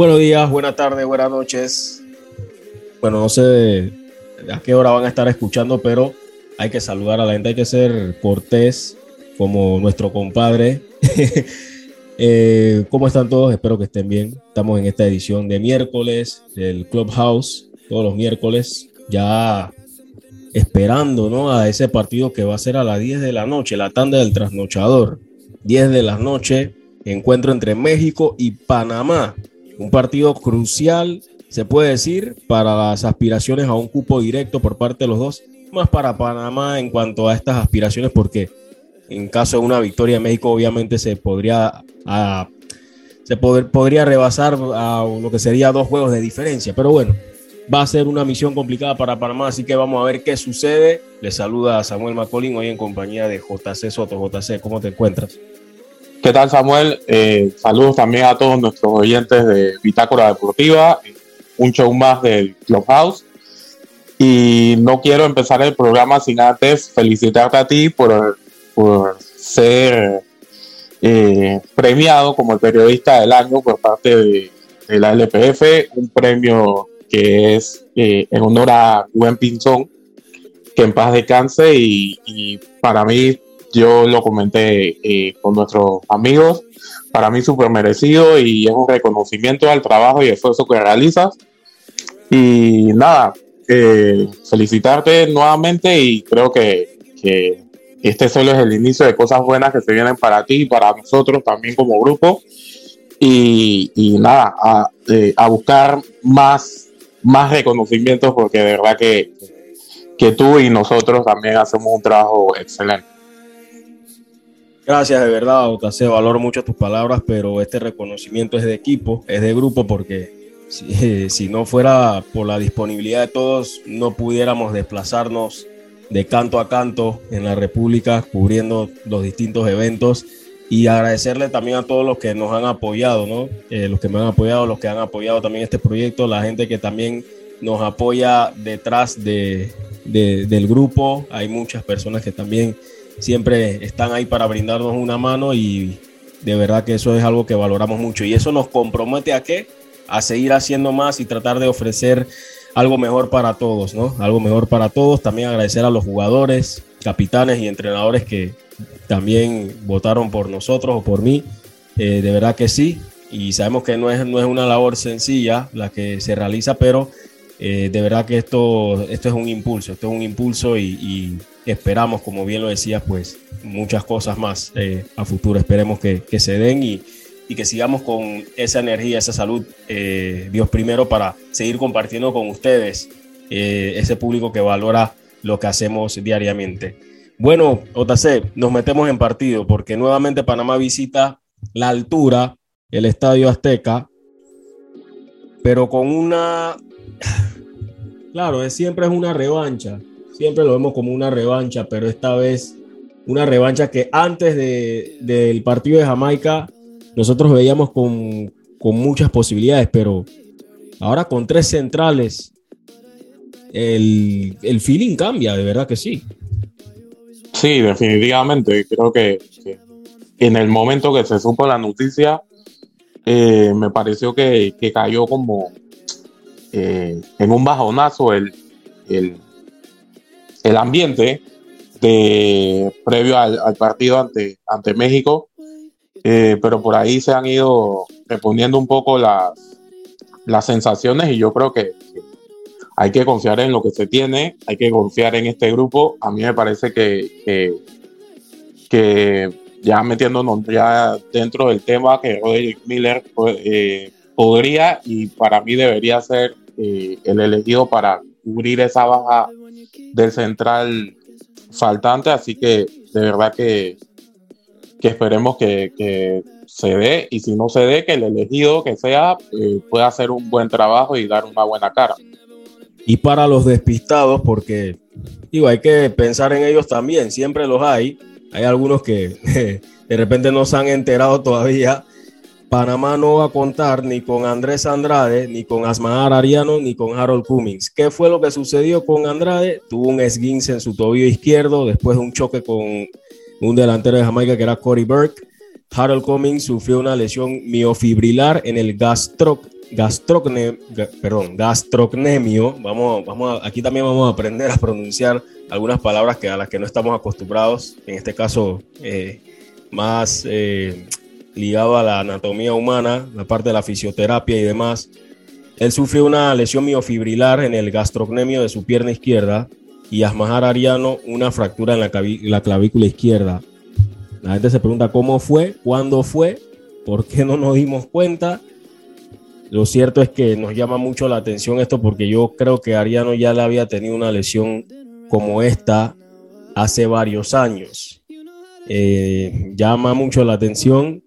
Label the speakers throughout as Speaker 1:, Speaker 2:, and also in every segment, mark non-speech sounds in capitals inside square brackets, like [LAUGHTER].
Speaker 1: Buenos días, buenas tardes, buenas noches. Bueno, no sé a qué hora van a estar escuchando, pero hay que saludar a la gente, hay que ser cortés como nuestro compadre. [LAUGHS] Eh, ¿Cómo están todos? Espero que estén bien. Estamos en esta edición de miércoles del Clubhouse, todos los miércoles, ya esperando ¿no? a ese partido que va a ser a las 10 de la noche, la tanda del trasnochador. 10 de la noche, encuentro entre México y Panamá. Un partido crucial, se puede decir, para las aspiraciones a un cupo directo por parte de los dos, más para Panamá en cuanto a estas aspiraciones, porque en caso de una victoria de México, obviamente se podría, se podría rebasar a lo que sería dos juegos de diferencia. Pero bueno, va a ser una misión complicada para Panamá, así que vamos a ver qué sucede. Le saluda a Samuel Macolín hoy en compañía de JC Soto. JC, ¿cómo te encuentras?
Speaker 2: ¿Qué tal, Samuel? Eh, saludos también a todos nuestros oyentes de Bitácora Deportiva, un show más del Clubhouse. Y no quiero empezar el programa sin antes felicitarte a ti por por ser eh, premiado como el periodista del año por parte de, la LPF, un premio que es eh, en honor a Gwen Pinzón, que en paz descanse y, y para mí, yo lo comenté eh, con nuestros amigos, para mí súper merecido y es un reconocimiento al trabajo y esfuerzo que realizas. Y nada, felicitarte nuevamente y creo que, este solo es el inicio de cosas buenas que se vienen para ti y para nosotros también como grupo. Y, nada, eh, a, buscar más, más reconocimientos porque de verdad que, que tú y nosotros también hacemos un trabajo excelente.
Speaker 1: Gracias, de verdad, Otase, valoro mucho tus palabras, pero este reconocimiento es de equipo, es de grupo, porque si, [LAUGHS] si, no fuera por la disponibilidad de todos, no pudiéramos desplazarnos de canto a canto en la República, cubriendo los distintos eventos y agradecerle también a todos los que nos han apoyado, ¿no? Eh, los que me han apoyado, los que han apoyado también este proyecto, la gente que también nos apoya detrás de, del grupo. Hay muchas personas que también siempre están ahí para brindarnos una mano y de verdad que eso es algo que valoramos mucho y eso nos compromete a qué? A seguir haciendo más y tratar de ofrecer algo mejor para todos, ¿no? Algo mejor para todos. También agradecer a los jugadores, capitanes y entrenadores que también votaron por nosotros o por mí. Eh, de verdad que sí. Y sabemos que no es, no es una labor sencilla la que se realiza, pero eh, de verdad que esto, esto es un impulso, esto es un impulso y, esperamos, como bien lo decías, pues muchas cosas más eh, a futuro. Esperemos que, que se den y, y que sigamos con esa energía, esa salud, eh, Dios primero, para seguir compartiendo con ustedes, ese público que valora lo que hacemos diariamente. Bueno, JC, nos metemos en partido porque nuevamente Panamá visita la altura, el Estadio Azteca, pero con una... Claro, es, siempre es una revancha, siempre lo vemos como una revancha, pero esta vez una revancha que antes de, del partido de Jamaica nosotros veíamos con, muchas posibilidades, pero ahora con tres centrales, el, feeling cambia, de verdad que sí.
Speaker 2: Sí, definitivamente. Creo que, en el momento que se supo la noticia, eh, me pareció que, cayó como eh, en un bajonazo el, el, ambiente de, previo al, partido ante, ante México. Eh, pero por ahí se han ido reponiendo un poco las, las sensaciones y yo creo que, hay que confiar en lo que se tiene, hay que confiar en este grupo. A mí me parece que, que, ya metiéndonos ya dentro del tema, que Roger Miller eh, podría y para mí debería ser el elegido para cubrir esa baja del central faltante, así que de verdad que que esperemos que, se dé y si no se dé, que el elegido que sea eh, pueda hacer un buen trabajo y dar una buena cara.
Speaker 1: Y para los despistados, porque digo, hay que pensar en ellos también, siempre los hay. Hay algunos que [LAUGHS] de repente no se han enterado todavía. Panamá no va a contar ni con Andrés Andrade, ni con Asmar Ariano, ni con Harold Cummings. ¿Qué fue lo que sucedió con Andrade? Tuvo un esguince en su tobillo izquierdo después de un choque con un delantero de Jamaica que era Corey Burke. Harold Cummings sufrió una lesión miofibrilar en el perdón, gastrocnemio. Vamos, vamos aquí también vamos a aprender a pronunciar algunas palabras que, a las que no estamos acostumbrados. En este caso, eh, más eh, ligado a la anatomía humana, la parte de la fisioterapia y demás. Él sufrió una lesión miofibrilar en el gastrocnemio de su pierna izquierda y Asmahar Ariano una fractura en la, la clavícula izquierda. La gente se pregunta cómo fue, cuándo fue, por qué no nos dimos cuenta. Lo cierto es que nos llama mucho la atención esto porque yo creo que Ariano ya le había tenido una lesión como esta hace varios años. Eh, llama mucho la atención.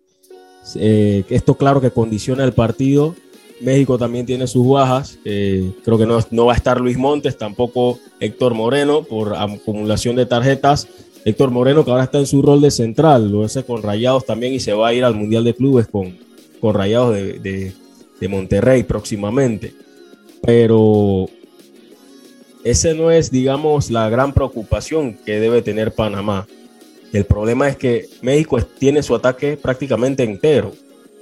Speaker 1: Eh, esto claro que condiciona el partido. México también tiene sus bajas. Creo que no, no, va a estar Luis Montes, tampoco Héctor Moreno por acumulación de tarjetas. Héctor Moreno, que ahora está en su rol de central, lo hace con Rayados también y se va a ir al Mundial de Clubes con, con Rayados de, de, Monterrey próximamente. Pero ese no es, digamos, la gran preocupación que debe tener Panamá. El problema es que México tiene su ataque prácticamente entero.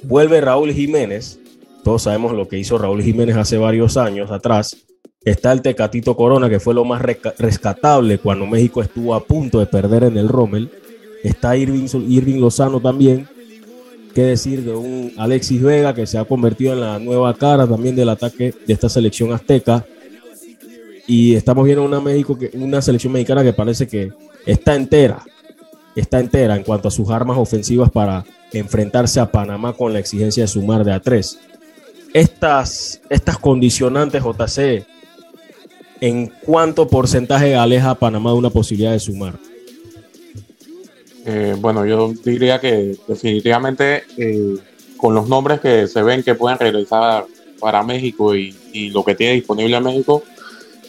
Speaker 1: Vuelve Raúl Jiménez. Todos sabemos lo que hizo Raúl Jiménez hace varios años atrás. Está el Tecatito Corona, que fue lo más rescatable cuando México estuvo a punto de perder en el Rommel. Está Irving, Irving Lozano también. Qué decir de un Alexis Vega que se ha convertido en la nueva cara también del ataque de esta selección azteca. Y estamos viendo una, México una selección mexicana que parece que está entera. Está entera en cuanto a sus armas ofensivas para enfrentarse a Panamá con la exigencia de sumar de a tres. Estas, estas condicionantes, JC, ¿en cuánto porcentaje aleja a Panamá de una posibilidad de sumar?
Speaker 2: Eh, bueno, yo diría que definitivamente eh, con los nombres que se ven que pueden regresar para México y, lo que tiene disponible a México,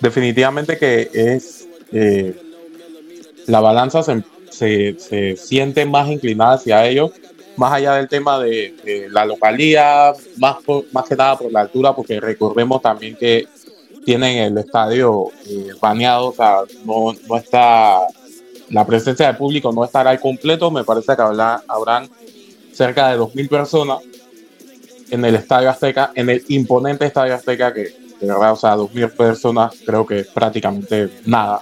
Speaker 2: definitivamente que es eh, la balanza se, se, siente más inclinada hacia ellos, más allá del tema de, la localía, más, más que nada por la altura, porque recordemos también que tienen el estadio eh, baneado, o sea, no, no, está, la presencia de público no estará al completo, me parece que habrá, habrán cerca de 2.000 personas en el Estadio Azteca, en el imponente Estadio Azteca, que de verdad, o sea, 2.000 personas creo que es prácticamente nada.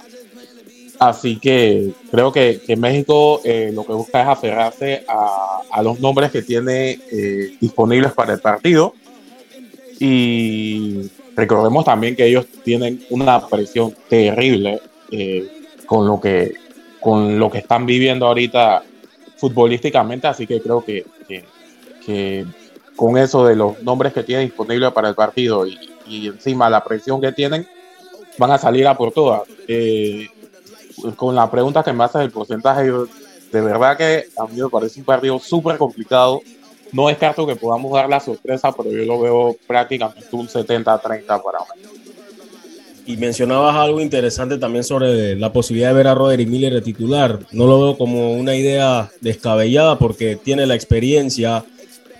Speaker 2: Así que creo que, que México eh, lo que busca es aferrarse a, a los nombres que tiene eh, disponibles para el partido. Y Recordemos también que ellos tienen una presión terrible eh, con, lo que, con lo que están viviendo ahorita futbolísticamente, así que creo que, que, con eso de los nombres que tienen disponibles para el partido y, encima la presión que tienen, van a salir a por todas. Eh, con la pregunta que me haces del porcentaje, de verdad que a mí me parece un partido súper complicado no descarto que podamos dar la sorpresa, pero yo lo veo prácticamente un 70-30 para mí.
Speaker 1: Y mencionabas algo interesante también sobre la posibilidad de ver a Roderick Miller de titular. No lo veo como una idea descabellada porque tiene la experiencia,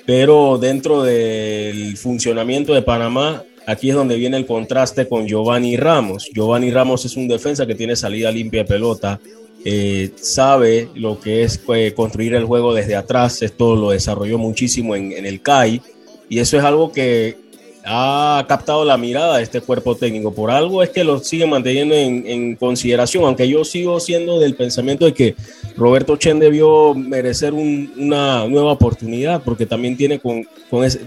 Speaker 1: pero dentro del funcionamiento de Panamá, aquí es donde viene el contraste con Giovanni Ramos. Giovanni Ramos es un defensa que tiene salida limpia de pelota, eh, sabe lo que es eh, construir el juego desde atrás. Esto lo desarrolló muchísimo en, el CAI y eso es algo que ha captado la mirada de este cuerpo técnico. Por algo es que lo sigue manteniendo en, consideración, aunque yo sigo siendo del pensamiento de que Roberto Chen debió merecer una nueva oportunidad porque también tiene, con,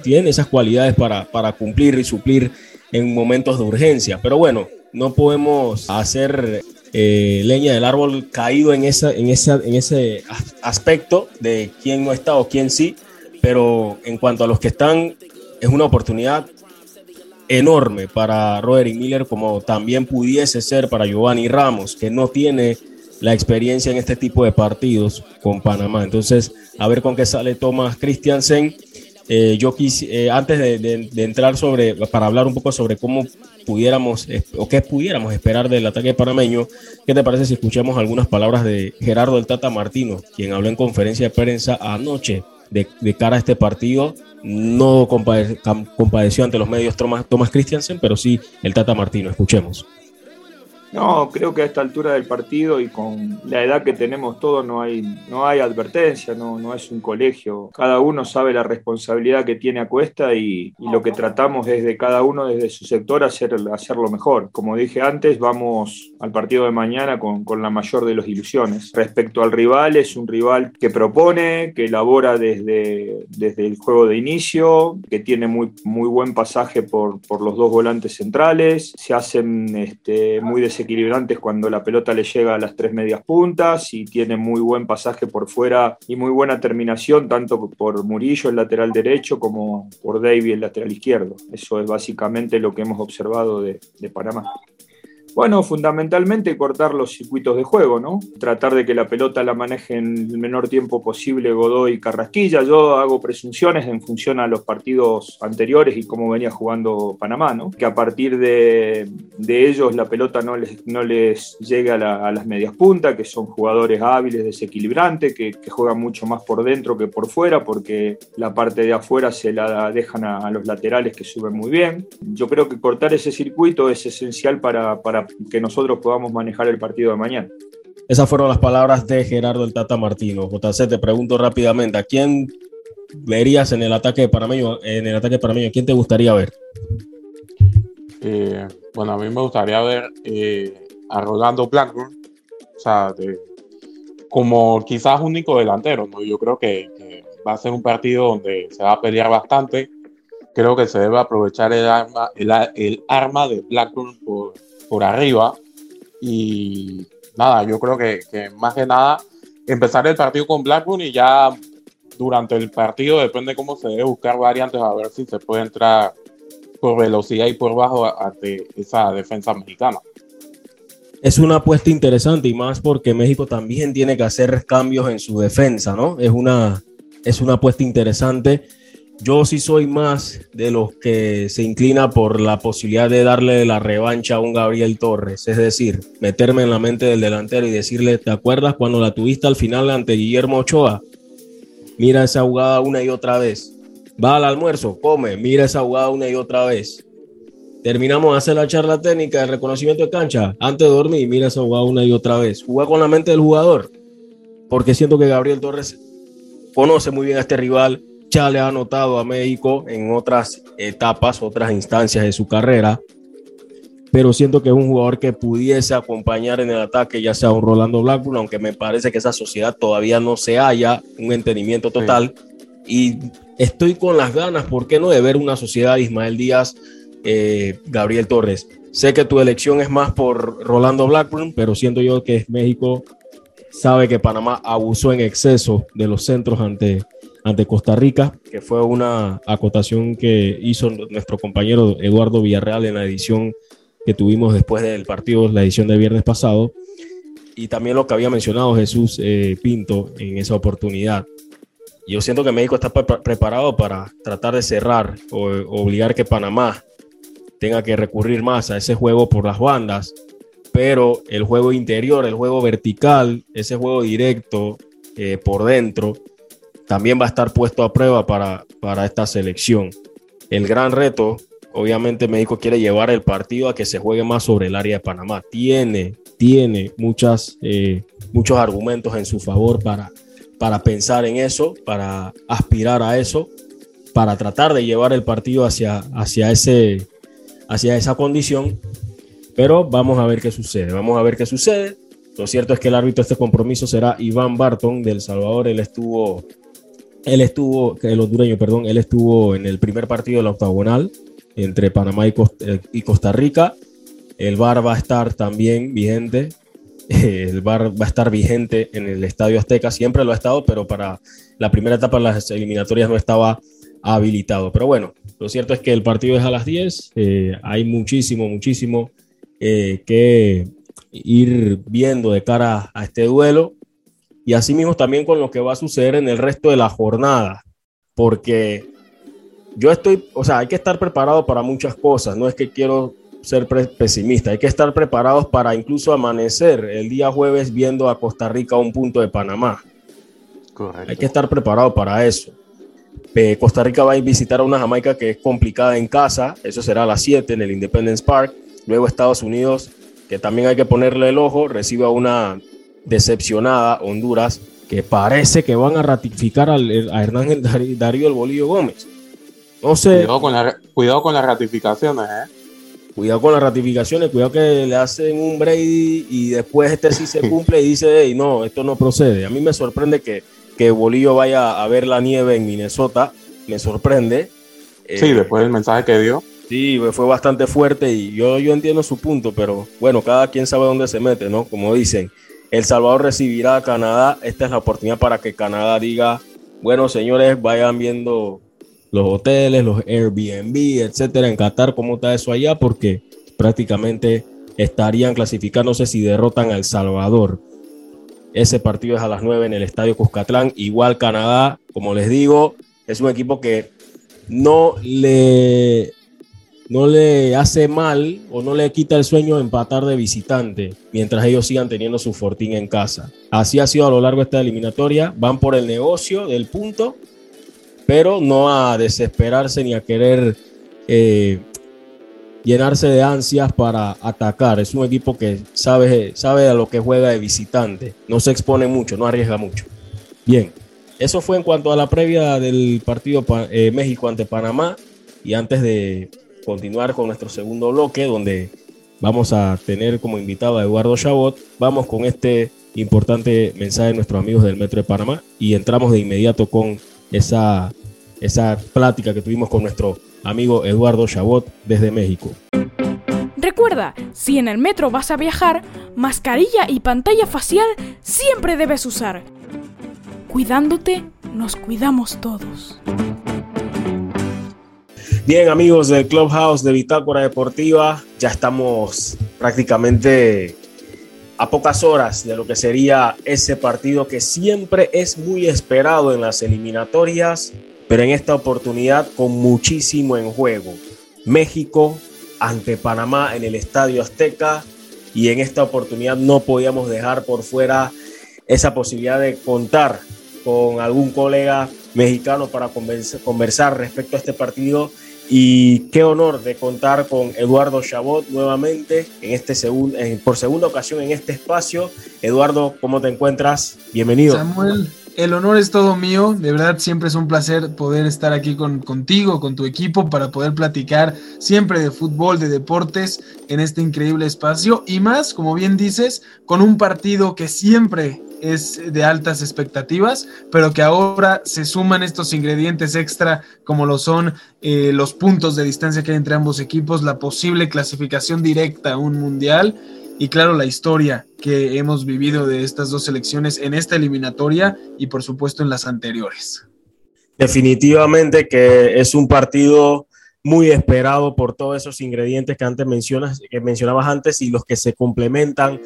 Speaker 1: tiene esas cualidades para, para cumplir y suplir en momentos de urgencia. Pero bueno, no podemos hacer eh, leña del árbol caído en, esa, en, en ese aspecto de quién no está o quién sí, pero en cuanto a los que están, es una oportunidad enorme para Roderick Miller, como también pudiese ser para Giovanni Ramos, que no tiene la experiencia en este tipo de partidos con Panamá. Entonces, a ver con qué sale Thomas Christiansen. Eh, yo quise, eh, antes de, entrar sobre, para hablar un poco sobre cómo pudiéramos o qué pudiéramos esperar del ataque panameño, ¿qué te parece si escuchamos algunas palabras de Gerardo el Tata Martino, quien habló en conferencia de prensa anoche de, cara a este partido? No compadeció ante los medios Thomas, Thomas Christiansen, pero sí el Tata Martino. Escuchemos.
Speaker 3: No, creo que a esta altura del partido y con la edad que tenemos todos no hay, no hay advertencia, no, no es un colegio. Cada uno sabe la responsabilidad que tiene a cuesta y, lo que tratamos es de cada uno desde su sector hacer, hacerlo mejor. Como dije antes, vamos al partido de mañana con, con la mayor de las ilusiones. Respecto al rival, es un rival que propone, que elabora desde, desde el juego de inicio, que tiene muy, muy buen pasaje por, por los dos volantes centrales, se hacen este, muy desequilibrados equilibrantes cuando la pelota le llega a las tres medias puntas y tiene muy buen pasaje por fuera y muy buena terminación, tanto por Murillo, el lateral derecho, como por Davy, el lateral izquierdo. Eso es básicamente lo que hemos observado de, de Panamá. Bueno, fundamentalmente cortar los circuitos de juego, ¿no? Tratar de que la pelota la maneje en el menor tiempo posible Godoy y Carrasquilla. Yo hago presunciones en función a los partidos anteriores y cómo venía jugando Panamá, ¿no? Que a partir de, ellos la pelota no les, no les llega a, las medias puntas, que son jugadores hábiles, desequilibrantes, que, juegan mucho más por dentro que por fuera, porque la parte de afuera se la dejan a, los laterales que suben muy bien. Yo creo que cortar ese circuito es esencial para que nosotros podamos manejar el partido de mañana.
Speaker 1: Esas fueron las palabras de Gerardo el Tata Martino. JC, te pregunto rápidamente, ¿a quién verías en el ataque panameño? En el ataque panameño, ¿quién te gustaría ver?
Speaker 2: Eh, bueno, a mí me gustaría ver eh, a Rolando Blackburn, o sea, como quizás único delantero, ¿no? Yo creo que, va a ser un partido donde se va a pelear bastante. Creo que se debe aprovechar el arma, el, el arma de Blackburn por, por arriba. Y nada, yo creo que, más que nada empezar el partido con Blackburn y ya durante el partido depende cómo se debe buscar variantes a ver si se puede entrar por velocidad y por bajo ante esa defensa mexicana.
Speaker 1: Es una apuesta interesante y más porque México también tiene que hacer cambios en su defensa, ¿no? Es una, es una apuesta interesante yo sí soy más de los que se inclina por la posibilidad de darle la revancha a un Gabriel Torres, es decir, meterme en la mente del delantero y decirle, ¿te acuerdas cuando la tuviste al final ante Guillermo Ochoa? Mira esa jugada una y otra vez. Va al almuerzo, come, mira esa jugada una y otra vez. Terminamos de hacer la charla técnica de reconocimiento de cancha. Antes de dormir, mira esa jugada una y otra vez. Juega con la mente del jugador. Porque siento que Gabriel Torres conoce muy bien a este rival, ya le ha anotado a México en otras etapas, otras instancias de su carrera, pero siento que es un jugador que pudiese acompañar en el ataque, ya sea un Rolando Blackburn, aunque me parece que esa sociedad todavía no se haya un entendimiento total. Y estoy con las ganas, ¿por qué no?, de ver una sociedad Ismael Díaz, eh, Gabriel Torres. Sé que tu elección es más por Rolando Blackburn, pero siento yo que México sabe que Panamá abusó en exceso de los centros ante ante Costa Rica, que fue una acotación que hizo nuestro compañero Eduardo Villarreal en la edición que tuvimos después del partido, la edición de viernes pasado, y también lo que había mencionado Jesús eh, Pinto en esa oportunidad. Yo siento que México está preparado para tratar de cerrar o obligar que Panamá tenga que recurrir más a ese juego por las bandas, pero el juego interior, el juego vertical, ese juego directo eh, por dentro, también va a estar puesto a prueba para, para esta selección. El gran reto, obviamente México quiere llevar el partido a que se juegue más sobre el área de Panamá. Tiene, tiene muchas, eh, muchos argumentos en su favor para, para pensar en eso, para aspirar a eso, para tratar de llevar el partido hacia, hacia, ese, hacia esa condición. Pero vamos a ver qué sucede, vamos a ver qué sucede. Lo cierto es que el árbitro de este compromiso será Iván Barton del Salvador. Él estuvo él estuvo, el hondureño, perdón, él estuvo en el primer partido de la octagonal entre Panamá y Costa, Rica. El VAR va a estar también vigente. [LAUGHS] El VAR va a estar vigente en el Estadio Azteca. Siempre lo ha estado, pero para la primera etapa de las eliminatorias no estaba habilitado. Pero bueno, lo cierto es que el partido es a las 10. Eh, hay muchísimo, muchísimo eh, que ir viendo de cara a este duelo y asimismo también con lo que va a suceder en el resto de la jornada, porque yo estoy, o sea, hay que estar preparado para muchas cosas, no es que quiero ser pesimista, hay que estar preparados para incluso amanecer el día jueves viendo a Costa Rica a un punto de Panamá. Correcto. Hay que estar preparado para eso. Costa Rica va a visitar a una Jamaica que es complicada en casa, eso será a las 7 en el Independence Park. Luego Estados Unidos, que también hay que ponerle el ojo, recibe a una decepcionada Honduras que parece que van a ratificar a Hernán Darío el Bolillo Gómez.
Speaker 2: No sé. Cuidado con, la, cuidado con las ratificaciones, ¿eh?
Speaker 1: Cuidado con las ratificaciones, cuidado que le hacen un Brady y después este sí se [LAUGHS] cumple y dice, hey, no, esto no procede. A mí me sorprende que, que Bolillo vaya a ver la nieve en Minnesota, me sorprende.
Speaker 2: Sí, eh, después del mensaje que dio.
Speaker 1: Sí, fue bastante fuerte y yo, yo entiendo su punto, pero bueno, cada quien sabe dónde se mete, ¿no? Como dicen, El Salvador recibirá a Canadá, esta es la oportunidad para que Canadá diga, bueno, señores, vayan viendo los hoteles, los Airbnb, etcétera, en Qatar, cómo está eso allá, porque prácticamente estarían clasificándose si derrotan a El Salvador. Ese partido es a las 9 en el Estadio Cuscatlán. Igual Canadá, como les digo, es un equipo que no le no le hace mal o no le quita el sueño empatar de visitante mientras ellos sigan teniendo su fortín en casa. Así ha sido a lo largo de esta eliminatoria. Van por el negocio del punto, pero no a desesperarse ni a querer eh, llenarse de ansias para atacar. Es un equipo que sabe, sabe a lo que juega de visitante. No se expone mucho, no arriesga mucho. Bien, eso fue en cuanto a la previa del partido eh, México ante Panamá. Y antes de continuar con nuestro segundo bloque, donde vamos a tener como invitado a Eduardo Chabot. Vamos con este importante mensaje de nuestros amigos del Metro de Panamá y entramos de inmediato con esa, esa plática que tuvimos con nuestro amigo Eduardo Chabot desde México.
Speaker 4: Recuerda, si en el metro vas a viajar, mascarilla y pantalla facial siempre debes usar. Cuidándote, nos cuidamos todos.
Speaker 1: Bien, amigos del Clubhouse de Bitácora Deportiva, ya estamos prácticamente a pocas horas de lo que sería ese partido que siempre es muy esperado en las eliminatorias, pero en esta oportunidad con muchísimo en juego. México ante Panamá en el Estadio Azteca y en esta oportunidad no podíamos dejar por fuera esa posibilidad de contar con algún colega mexicano para conversar respecto a este partido y qué honor de contar con Eduardo Chabot nuevamente en este segundo, por segunda ocasión en este espacio. Eduardo, ¿cómo te encuentras? Bienvenido.
Speaker 5: Samuel, el honor es todo mío. De verdad, siempre es un placer poder estar aquí con, contigo, con tu equipo, para poder platicar siempre de fútbol, de deportes en este increíble espacio. Y más, como bien dices, con un partido que siempre es de altas expectativas, pero que ahora se suman estos ingredientes extra como lo son eh, los puntos de distancia que hay entre ambos equipos, la posible clasificación directa a un mundial y claro la historia que hemos vivido de estas dos selecciones en esta eliminatoria y por supuesto en las anteriores.
Speaker 1: Definitivamente que es un partido muy esperado por todos esos ingredientes que antes mencionas, que mencionabas antes y los que se complementan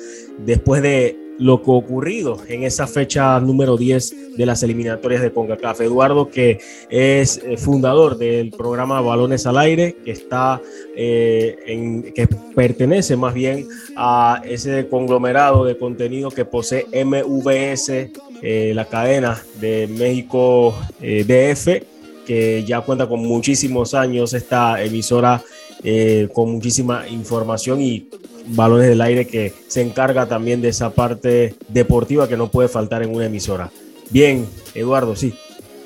Speaker 1: después de lo que ocurrido en esa fecha número 10 de las eliminatorias de CONCACAF. Eduardo, que es eh, fundador del programa Balones al Aire, que está eh, en, que pertenece más bien a ese conglomerado de contenido que posee MVS, eh, la cadena de México DF, que ya cuenta con muchísimos años esta emisora con muchísima información y Balones del Aire que se encarga también de esa parte deportiva que no puede faltar en una emisora. Bien, Eduardo, sí.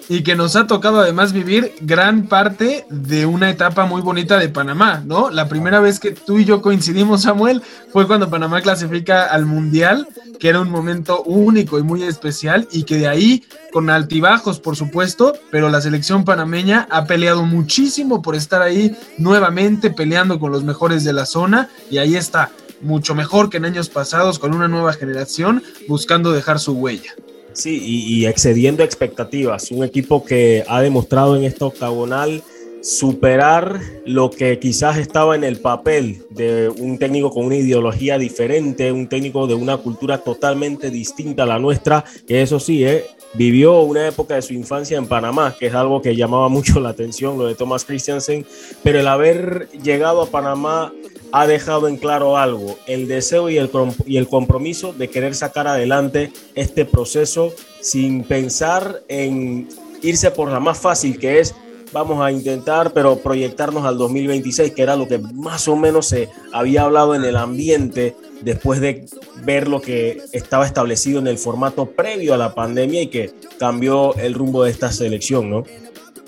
Speaker 5: Y que nos ha tocado además vivir gran parte de una etapa muy bonita de Panamá, ¿no? La primera vez que tú y yo coincidimos, Samuel, fue cuando Panamá clasifica al Mundial, que era un momento único y muy especial, y que de ahí, con altibajos, por supuesto, pero la selección panameña ha peleado muchísimo por estar ahí nuevamente, peleando con los mejores de la zona, y ahí está, mucho mejor que en años pasados, con una nueva generación, buscando dejar su huella.
Speaker 1: Sí, y, excediendo expectativas. Un equipo que ha demostrado en esta octagonal superar lo que quizás estaba en el papel de un técnico con una ideología diferente, un técnico de una cultura totalmente distinta a la nuestra, que eso sí, eh, vivió una época de su infancia en Panamá, que es algo que llamaba [LAUGHS] mucho la atención, lo de Thomas Christiansen, pero el haber llegado a Panamá ha dejado en claro algo, el deseo y el, y el compromiso de querer sacar adelante este proceso sin pensar en irse por la más fácil que es vamos a intentar, pero proyectarnos al 2026, que era lo que más o menos se había hablado en el ambiente después de ver lo que estaba establecido en el formato previo a la pandemia y que cambió el rumbo de esta selección, ¿no?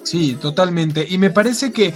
Speaker 5: Sí, totalmente. Y me parece que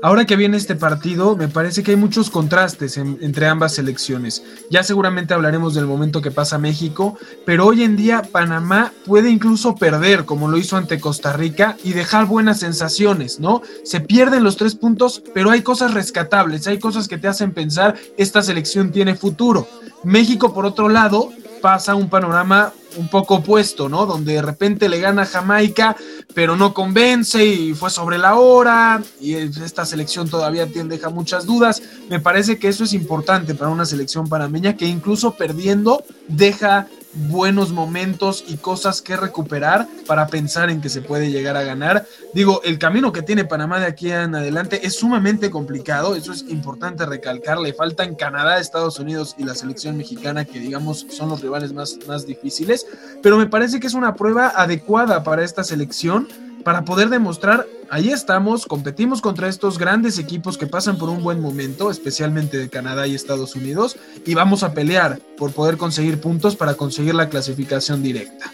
Speaker 5: Ahora que viene este partido, me parece que hay muchos contrastes entre ambas selecciones. Ya seguramente hablaremos del momento que pasa México, pero hoy en día Panamá puede incluso perder, como lo hizo ante Costa Rica, y dejar buenas sensaciones, ¿no? Se pierden los tres puntos, pero hay cosas rescatables, hay cosas que te hacen pensar, esta selección tiene futuro. México, por otro lado, pasa un panorama un poco opuesto, ¿no? Donde de repente le gana Jamaica, pero no convence y fue sobre la hora y esta selección todavía deja muchas dudas. Me parece que eso es importante para una selección panameña que incluso perdiendo deja buenos momentos y cosas que recuperar para pensar en que se puede llegar a ganar. Digo, el camino que tiene Panamá de aquí en adelante es sumamente complicado, eso es importante recalcar, le faltan Canadá, Estados Unidos y la selección mexicana que digamos son los rivales más, más difíciles, pero me parece que es una prueba adecuada para esta selección para poder demostrar, ahí estamos, competimos contra estos grandes equipos que pasan por un buen momento, especialmente de Canadá y Estados Unidos, y vamos a pelear por poder conseguir puntos para conseguir la clasificación directa.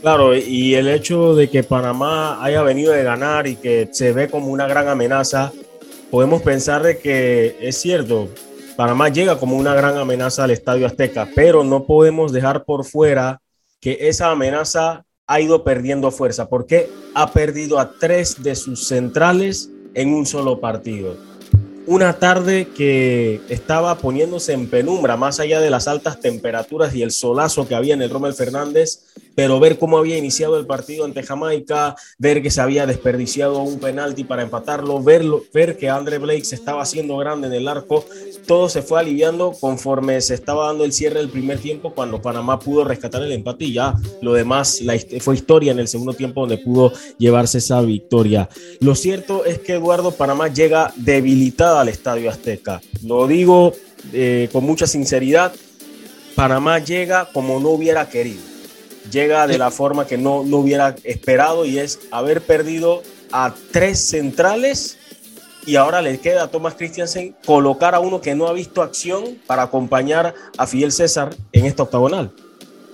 Speaker 1: Claro, y el hecho de que Panamá haya venido de ganar y que se ve como una gran amenaza, podemos pensar de que es cierto, Panamá llega como una gran amenaza al Estadio Azteca, pero no podemos dejar por fuera que esa amenaza ha ido perdiendo fuerza porque ha perdido a tres de sus centrales en un solo partido. Una tarde que estaba poniéndose en penumbra, más allá de las altas temperaturas y el solazo que había en el Rommel Fernández, pero ver cómo había iniciado el partido ante Jamaica, ver que se había desperdiciado un penalti para empatarlo, verlo, ver que Andre Blake se estaba haciendo grande en el arco, todo se fue aliviando conforme se estaba dando el cierre del primer tiempo cuando Panamá pudo rescatar el empate y ya lo demás fue historia en el segundo tiempo donde pudo llevarse esa victoria. Lo cierto es que Eduardo Panamá llega debilitada al Estadio Azteca. Lo digo eh, con mucha sinceridad, Panamá llega como no hubiera querido llega de la forma que no, no hubiera esperado y es haber perdido a tres centrales y ahora le queda a Thomas Christiansen colocar a uno que no ha visto acción para acompañar a Fidel César en esta octagonal.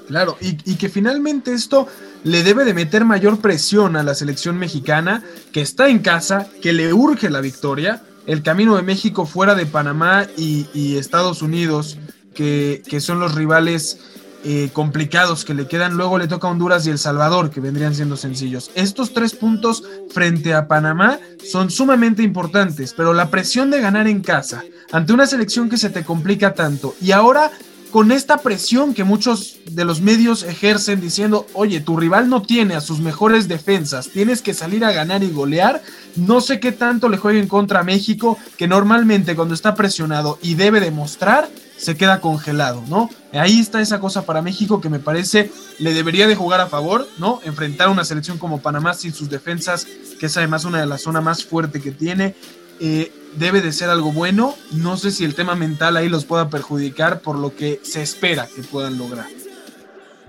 Speaker 5: Claro, y, que finalmente esto le debe de meter mayor presión a la selección mexicana, que está en casa, que le urge la victoria. El camino de México fuera de Panamá y, Estados Unidos, que, son los rivales eh, complicados que le quedan. Luego le toca Honduras y El Salvador, que vendrían siendo sencillos. Estos tres puntos frente a Panamá son sumamente importantes, pero la presión de ganar en casa ante una selección que se te complica tanto y ahora con esta presión que muchos de los medios ejercen diciendo, oye, tu rival no tiene a sus mejores defensas, tienes que salir a ganar y golear, no sé qué tanto le jueguen contra México, que normalmente cuando está presionado y debe demostrar, se queda congelado, ¿no? Ahí está esa cosa para México que me parece le debería de jugar a favor, ¿no? Enfrentar a una selección como Panamá sin sus defensas, que es además una de las zonas más fuertes que tiene. Eh, debe de ser algo bueno. No sé si el tema mental ahí los pueda perjudicar por lo que se espera que puedan lograr.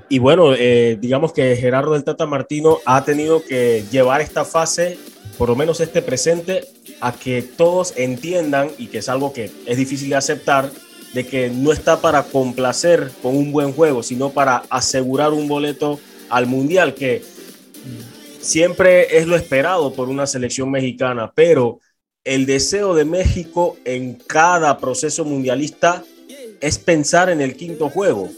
Speaker 1: Y bueno, eh, digamos que Gerardo del Tata Martino ha tenido que llevar esta fase, por lo menos este presente, a que todos entiendan, y que es algo que es difícil de aceptar, de que no está para complacer con un buen juego, sino para asegurar un boleto al Mundial, que siempre es lo esperado por una selección mexicana, pero el deseo de México en cada proceso mundialista es pensar en el quinto juego,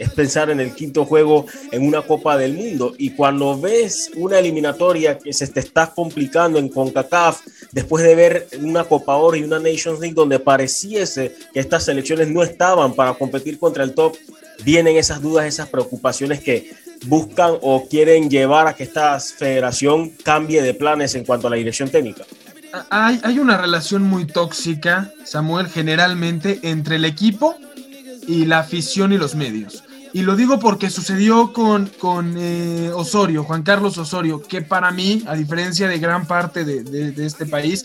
Speaker 1: es pensar en el quinto juego en una Copa del Mundo. Y cuando ves una eliminatoria que se te está complicando en CONCACAF, después de ver una Copa Oro y una Nations League donde pareciese que estas selecciones no estaban para competir contra el top, vienen esas dudas, esas preocupaciones que buscan o quieren llevar a que esta federación cambie de planes en cuanto a la dirección técnica.
Speaker 5: Hay, hay una relación muy tóxica, Samuel, generalmente entre el equipo y la afición y los medios. Y lo digo porque sucedió con, con eh, Osorio, Juan Carlos Osorio, que para mí, a diferencia de gran parte de, de, este país,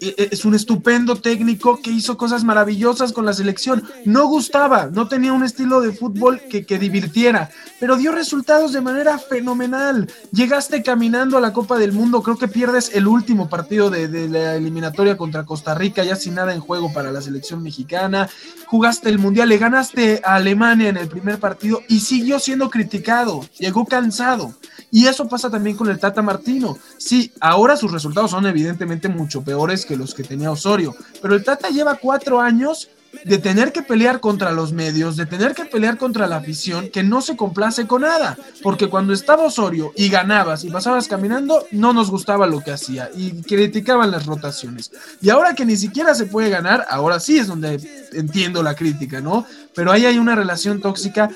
Speaker 5: es un estupendo técnico que hizo cosas maravillosas con la selección. No gustaba, no tenía un estilo de fútbol que, que divirtiera, pero dio resultados de manera fenomenal. Llegaste caminando a la Copa del Mundo, creo que pierdes el último partido de, de la eliminatoria contra Costa Rica, ya sin nada en juego para la selección mexicana. Jugaste el Mundial, le ganaste a Alemania en el primer partido y siguió siendo criticado, llegó cansado. Y eso pasa también con el Tata Martino. Sí, ahora sus resultados son evidentemente mucho peores que los que tenía Osorio, pero el Tata lleva cuatro años de tener que pelear contra los medios, de tener que pelear contra la afición, que no se complace con nada, porque cuando estaba Osorio y ganabas y pasabas caminando, no nos gustaba lo que hacía y criticaban las rotaciones. Y ahora que ni siquiera se puede ganar, ahora sí es donde entiendo la crítica, ¿no? Pero ahí hay una relación tóxica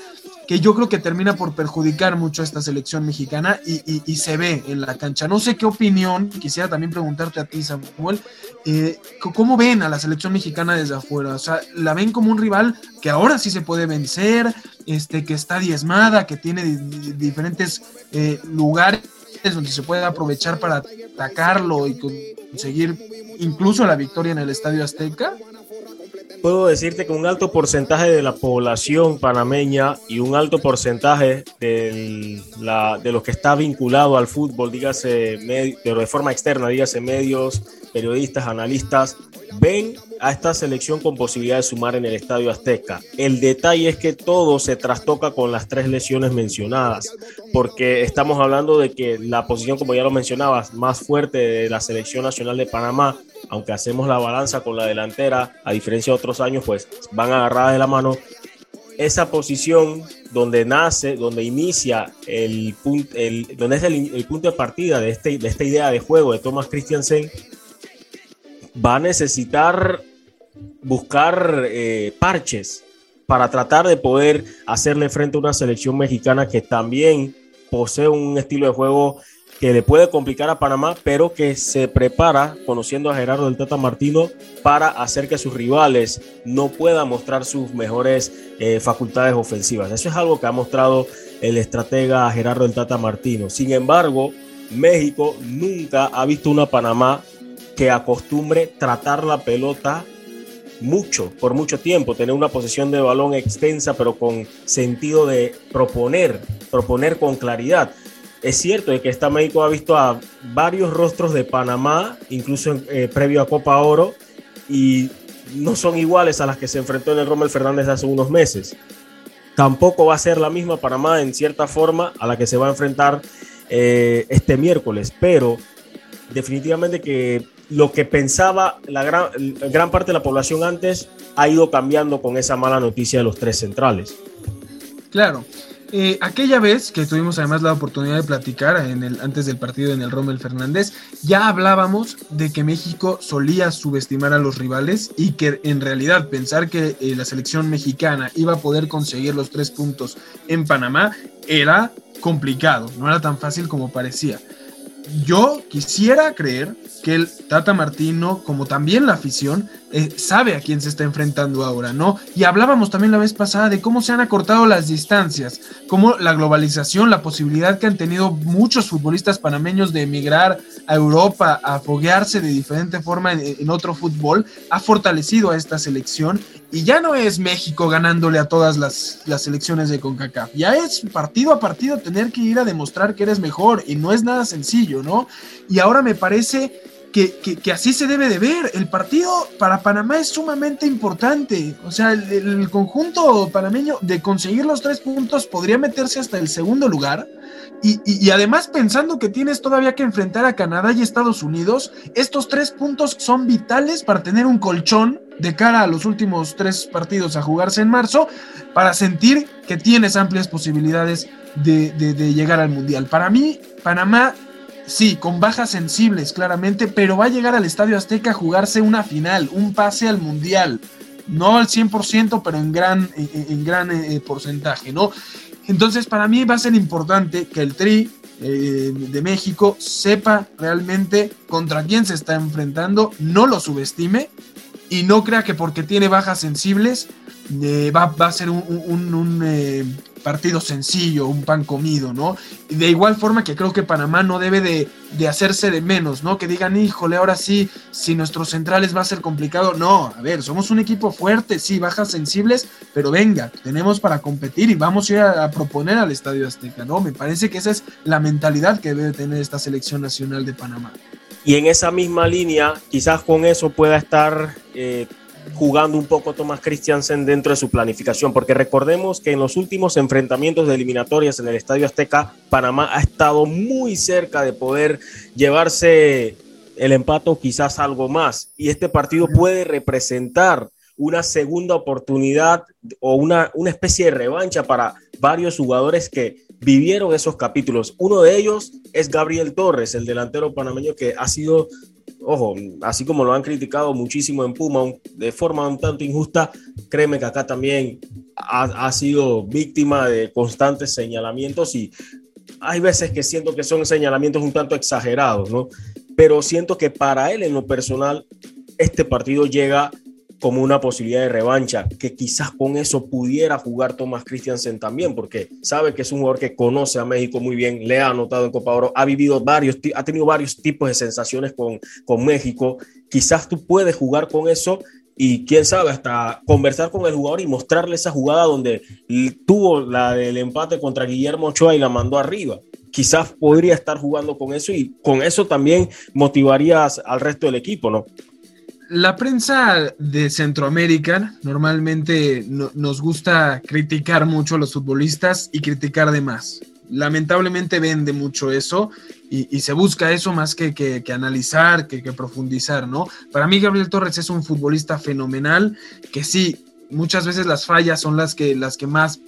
Speaker 5: que yo creo que termina por perjudicar mucho a esta selección mexicana y, se ve en la cancha. No sé qué opinión, quisiera también preguntarte a ti, Samuel, eh, ¿cómo ven a la selección mexicana desde afuera? O sea, ¿la ven como un rival que ahora sí se puede vencer, este, que está diezmada, que tiene diferentes eh, lugares donde se puede aprovechar para atacarlo y conseguir incluso la victoria en el Estadio Azteca?
Speaker 1: Puedo decirte que un alto porcentaje de la población panameña y un alto porcentaje de, la, de los que está vinculado al fútbol, dígase de forma externa, dígase medios, periodistas, analistas, ven a esta selección con posibilidad de sumar en el Estadio Azteca. El detalle es que todo se trastoca con las tres lesiones mencionadas, porque estamos hablando de que la posición, como ya lo mencionabas, más fuerte de la selección nacional de Panamá aunque hacemos la balanza con la delantera, a diferencia de otros años, pues van agarradas de la mano. Esa posición donde nace, donde inicia el punto, donde es el, punto de partida de, este, de esta idea de juego de Thomas Christiansen, va a necesitar buscar eh, parches para tratar de poder hacerle frente a una selección mexicana que también posee un estilo de juego que le puede complicar a Panamá, pero que se prepara, conociendo a Gerardo del Tata Martino, para hacer que sus rivales no puedan mostrar sus mejores eh, facultades ofensivas. Eso es algo que ha mostrado el estratega Gerardo del Tata Martino. Sin embargo, México nunca ha visto una Panamá que acostumbre tratar la pelota mucho, por mucho tiempo, tener una posición de balón extensa, pero con sentido de proponer, proponer con claridad. Es cierto que esta México ha visto a varios rostros de Panamá, incluso eh, previo a Copa Oro, y no son iguales a las que se enfrentó en el Rommel Fernández hace unos meses. Tampoco va a ser la misma Panamá en cierta forma a la que se va a enfrentar eh, este miércoles, pero definitivamente que lo que pensaba la gran, gran parte de la población antes ha ido cambiando con esa mala noticia de los tres centrales.
Speaker 5: Claro, eh, aquella vez que tuvimos además la oportunidad de platicar en el, antes del partido en el Rommel Fernández, ya hablábamos de que México solía subestimar a los rivales y que en realidad pensar que eh, la selección mexicana iba a poder conseguir los tres puntos en Panamá era complicado, no era tan fácil como parecía. Yo quisiera creer que el Tata Martino, como también la afición, eh, sabe a quién se está enfrentando ahora, ¿no? Y hablábamos también la vez pasada de cómo se han acortado las distancias, cómo la globalización, la posibilidad que han tenido muchos futbolistas panameños de emigrar a Europa, a foguearse de diferente forma en, otro fútbol, ha fortalecido a esta selección y ya no es México ganándole a todas las, las selecciones de CONCACAF, ya es partido a partido tener que ir a demostrar que eres mejor y no es nada sencillo, ¿no? Y ahora me parece que, así se debe de ver. El partido para Panamá es sumamente importante. O sea, el, conjunto panameño de conseguir los tres puntos podría meterse hasta el segundo lugar. Y, además pensando que tienes todavía que enfrentar a Canadá y Estados Unidos, estos tres puntos son vitales para tener un colchón de cara a los últimos tres partidos a jugarse en marzo, para sentir que tienes amplias posibilidades de, de llegar al Mundial. Para mí, Panamá Sí, con bajas sensibles, claramente, pero va a llegar al Estadio Azteca a jugarse una final, un pase al Mundial. No al 100%, pero en gran, en, gran eh, porcentaje, ¿no? Entonces, para mí va a ser importante que el Tri eh, de México sepa realmente contra quién se está enfrentando, no lo subestime y no crea que porque tiene bajas sensibles eh, va, a ser un, partido sencillo, un pan comido, ¿no? De igual forma que creo que Panamá no debe de, de, hacerse de menos, ¿no? Que digan, híjole, ahora sí, si nuestros centrales va a ser complicado. No, a ver, somos un equipo fuerte, sí, bajas sensibles, pero venga, tenemos para competir y vamos a ir a, a proponer al Estadio Azteca, ¿no? Me parece que esa es la mentalidad que debe tener esta selección nacional de Panamá.
Speaker 1: Y en esa misma línea, quizás con eso pueda estar eh, jugando un poco Thomas Christiansen dentro de su planificación, porque recordemos que en los últimos enfrentamientos de eliminatorias en el Estadio Azteca, Panamá ha estado muy cerca de poder llevarse el empate o quizás algo más. Y este partido puede representar una segunda oportunidad o una, una especie de revancha para varios jugadores que vivieron esos capítulos. Uno de ellos es Gabriel Torres, el delantero panameño que ha sido, ojo, así como lo han criticado muchísimo en Puma de forma un tanto injusta, créeme que acá también ha, ha sido víctima de constantes señalamientos y hay veces que siento que son señalamientos un tanto exagerados, ¿no? Pero siento que para él en lo personal, este partido llega como una posibilidad de revancha, que quizás con eso pudiera jugar Thomas Christiansen también, porque sabe que es un jugador que conoce a México muy bien, le ha anotado en Copa Oro, ha vivido varios, ha tenido varios tipos de sensaciones con, con México, quizás tú puedes jugar con eso y quién sabe, hasta conversar con el jugador y mostrarle esa jugada donde tuvo la del empate contra Guillermo Ochoa y la mandó arriba. Quizás podría estar jugando con eso y con eso también motivarías al resto del equipo, ¿no?
Speaker 5: La prensa de Centroamérica normalmente no, nos gusta criticar mucho a los futbolistas y criticar de más. Lamentablemente vende mucho eso y, y se busca eso más que, que, que analizar, que, que, profundizar, ¿no? Para mí Gabriel Torres es un futbolista fenomenal que sí, muchas veces las fallas son las que, las que más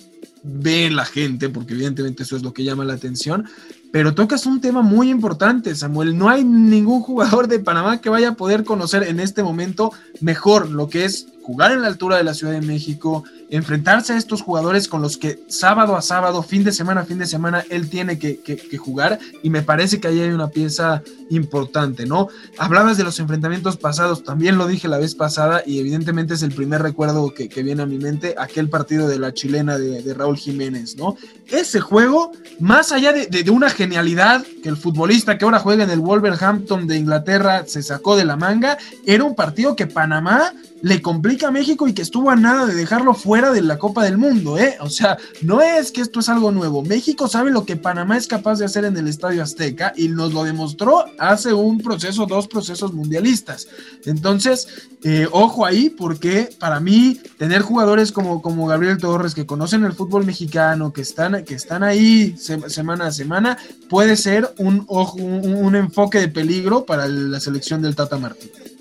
Speaker 5: ve la gente, porque evidentemente eso es lo que llama la atención, pero tocas un tema muy importante, Samuel. No hay ningún jugador de Panamá que vaya a poder conocer en este momento mejor lo que es jugar en la altura de la Ciudad de México, enfrentarse a estos jugadores con los que sábado a sábado, fin de semana a fin de semana, él tiene que, jugar y me parece que ahí hay una pieza importante, ¿no? Hablabas de los enfrentamientos pasados, también lo dije la vez pasada y evidentemente es el primer recuerdo que, viene a mi mente, aquel partido de la chilena de, de, Raúl Jiménez, ¿no? Ese juego, más allá de, de, una genialidad que el futbolista que ahora juega en el Wolverhampton de Inglaterra se sacó de la manga, era un partido que Panamá le complica México y que estuvo a nada de dejarlo fuera de la Copa del Mundo, ¿eh? O sea, no es que esto es algo nuevo. México sabe lo que Panamá es capaz de hacer en el Estadio Azteca y nos lo demostró hace un proceso, dos procesos mundialistas. Entonces, eh, ojo ahí, porque para mí tener jugadores como, como Gabriel Torres que conocen el fútbol mexicano, que están, que están ahí se, semana a semana, puede ser un, un, un enfoque de peligro para la selección del Tata Martínez.